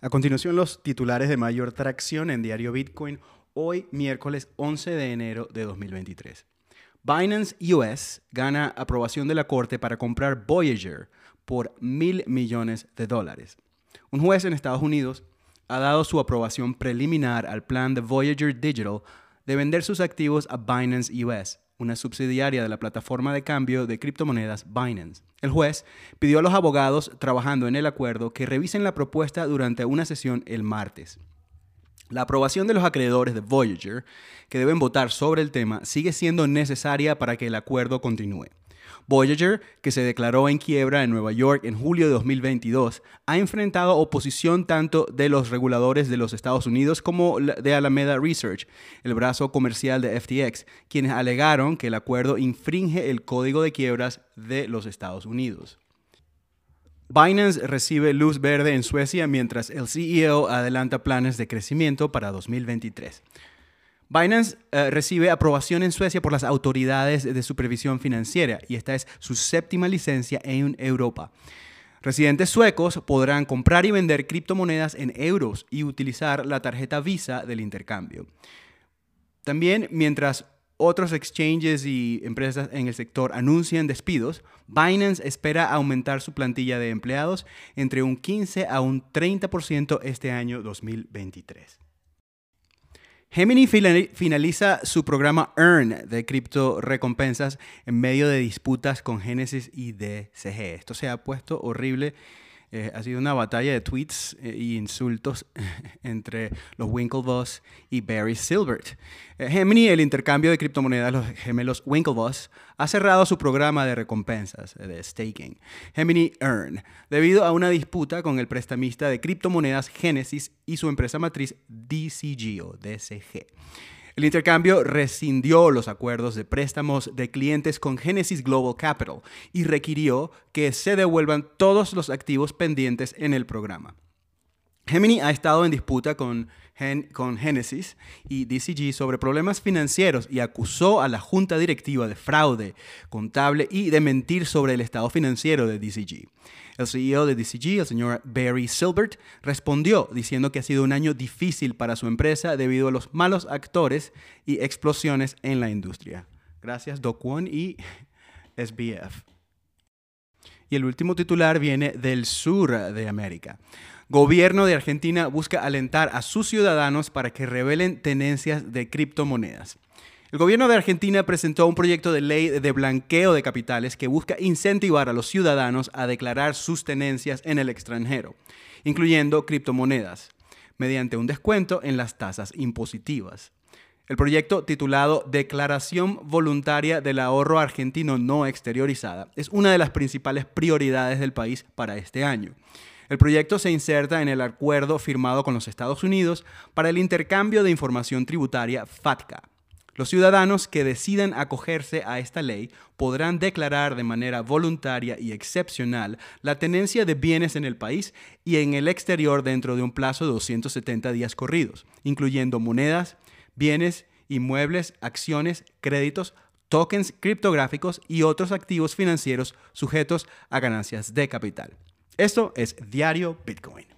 A continuación, los titulares de mayor tracción en Diario Bitcoin, hoy miércoles 11 de enero de 2023. Binance US gana aprobación de la Corte para comprar Voyager por mil millones de dólares. Un juez en Estados Unidos ha dado su aprobación preliminar al plan de Voyager Digital de vender sus activos a Binance US, una subsidiaria de la plataforma de cambio de criptomonedas Binance. El juez pidió a los abogados trabajando en el acuerdo que revisen la propuesta durante una sesión el martes. La aprobación de los acreedores de Voyager, que deben votar sobre el tema, sigue siendo necesaria para que el acuerdo continúe. Voyager, que se declaró en quiebra en Nueva York en julio de 2022, ha enfrentado oposición tanto de los reguladores de los Estados Unidos como de Alameda Research, el brazo comercial de FTX, quienes alegaron que el acuerdo infringe el código de quiebras de los Estados Unidos. Binance recibe luz verde en Suecia mientras el CEO adelanta planes de crecimiento para 2023. Binance eh, recibe aprobación en Suecia por las autoridades de supervisión financiera y esta es su séptima licencia en Europa. Residentes suecos podrán comprar y vender criptomonedas en euros y utilizar la tarjeta Visa del intercambio. También, mientras otros exchanges y empresas en el sector anuncian despidos, Binance espera aumentar su plantilla de empleados entre un 15 a un 30% este año 2023. Gemini finaliza su programa Earn de cripto recompensas en medio de disputas con Genesis y DCG. Esto se ha puesto horrible eh, ha sido una batalla de tweets e insultos entre los Winklevoss y Barry Silbert. Eh, Gemini, el intercambio de criptomonedas, los gemelos Winklevoss, ha cerrado su programa de recompensas de staking, Gemini Earn, debido a una disputa con el prestamista de criptomonedas Genesis y su empresa matriz DCG DCG. El intercambio rescindió los acuerdos de préstamos de clientes con Genesis Global Capital y requirió que se devuelvan todos los activos pendientes en el programa. Gemini ha estado en disputa con, con, Genesis y DCG sobre problemas financieros y acusó a la junta directiva de fraude contable y de mentir sobre el estado financiero de DCG. El CEO de DCG, el señor Barry Silbert, respondió diciendo que ha sido un año difícil para su empresa debido a los malos actores y explosiones en la industria. Gracias, Doc One y SBF. Y el último titular viene del sur de América. Gobierno de Argentina busca alentar a sus ciudadanos para que revelen tenencias de criptomonedas. El gobierno de Argentina presentó un proyecto de ley de blanqueo de capitales que busca incentivar a los ciudadanos a declarar sus tenencias en el extranjero, incluyendo criptomonedas, mediante un descuento en las tasas impositivas. El proyecto titulado Declaración Voluntaria del Ahorro Argentino No Exteriorizada es una de las principales prioridades del país para este año. El proyecto se inserta en el acuerdo firmado con los Estados Unidos para el intercambio de información tributaria FATCA los ciudadanos que decidan acogerse a esta ley podrán declarar de manera voluntaria y excepcional la tenencia de bienes en el país y en el exterior dentro de un plazo de 270 días corridos, incluyendo monedas, bienes, inmuebles, acciones, créditos, tokens criptográficos y otros activos financieros sujetos a ganancias de capital. Esto es Diario Bitcoin.